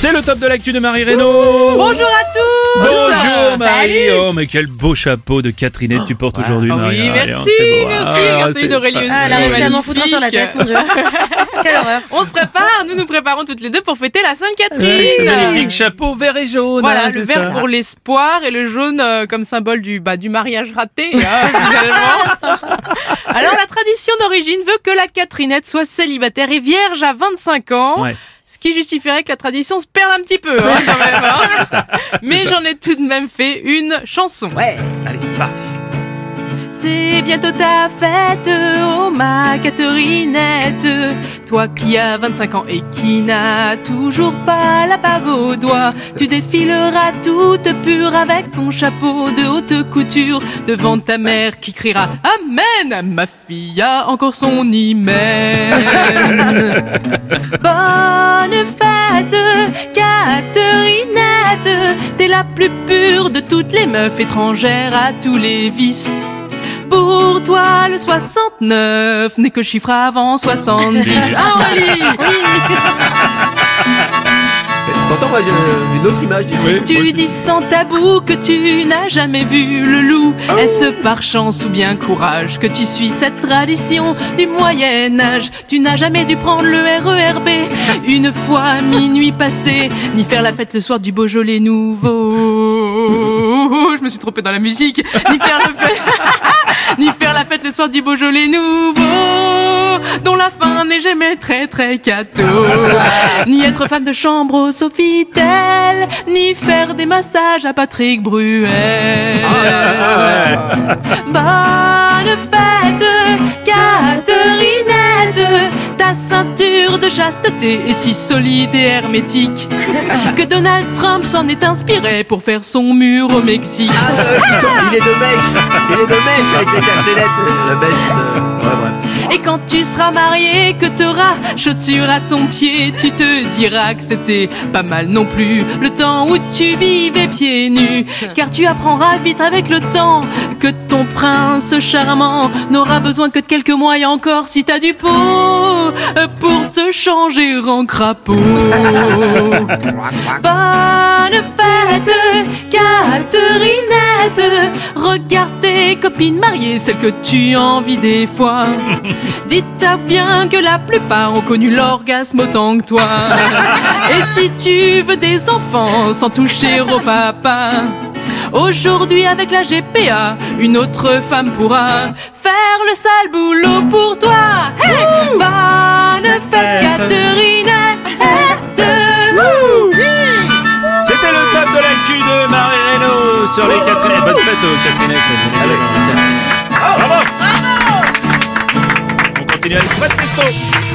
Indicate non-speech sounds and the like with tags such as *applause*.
C'est le top de l'actu de Marie Reynaud. Bonjour à tous Bonjour Marie. Salut Oh mais quel beau chapeau de Catherinette tu portes aujourd'hui Ah Marie. Oui, Allez, merci, merci, Ah, Anthony c'est d'Aurélie. pas- Ah, elle a réussi à m'en foutre un sur la tête, mon dieu. *laughs* Quelle horreur. On se prépare, nous nous préparons toutes les deux pour fêter la Sainte-Catherine. ce magnifique chapeau vert et jaune. Voilà, hein, le vert ça. pour l'espoir et le jaune euh, comme symbole du, bah, du mariage raté, hein. *laughs* Alors, la tradition d'origine veut que la Catherinette soit célibataire et vierge à 25 ans. Ouais. Ce qui justifierait que la tradition se perde un petit peu, hein, quand même, hein. *laughs* Mais j'en ai tout de même fait une chanson. Allez, c'est parti. C'est bientôt ta fête, oh ma Catherinette. Toi qui as 25 ans et qui n'as toujours pas la bague tu défileras toute pure avec ton chapeau de haute couture devant ta mère qui criera Amen, ma fille a encore son hymen. *laughs* Bonne fête, Catherinette, t'es la plus pure de toutes les meufs étrangères à tous les vices. Pour toi, le 69 n'est que chiffre avant 70. Ah, Aurélie *laughs* Pourtant, moi, j'ai une autre image du Oui, moi Tu dis sans tabou que tu n'as jamais vu le loup. Est-ce par chance ou bien courage que tu suis cette tradition du Moyen Âge? Tu n'as jamais dû prendre le RERB *laughs* une fois minuit passé, ni faire la fête le soir du Beaujolais nouveau. Je me suis trompée dans la musique. Ni faire le fait... *laughs* ni faire la fête le soir du Beaujolais nouveau, dont la fin n'est jamais très très cateau, ni être femme de chambre au Sofitel, ni faire des massages à Patrick Bruel. Bonne fête, Catherinette, ta ceinture de chasteté est si solide et hermétique que Donald Trump s'en est inspiré pour faire son mur au Mexique. Il est de mèche Il est de avec les castenettes La mèche de... Ouais, bref. Et quand tu seras marié, que t'auras chaussures à ton pied, tu te diras que c'était pas mal non plus le temps où tu vivais pieds nus. Car tu apprendras vite avec le temps que ton prince charmant n'aura besoin que de quelques mois et encore si t'as du pot pour se changer en crapaud. *laughs* Bonne fête, Regarde tes copines mariées, celles que tu envies des fois. *laughs* Dites-toi bien que la plupart ont connu l'orgasme autant que toi. *laughs* Et si tu veux des enfants sans toucher au papa, aujourd'hui avec la GPA, une autre femme pourra faire le sale boulot pour toi. Hey Bonne fête, Catherinette. C'était sur les Catherinettes. Bonne fête aux Catherinettes. Bravo. On continue avec Fred Testo.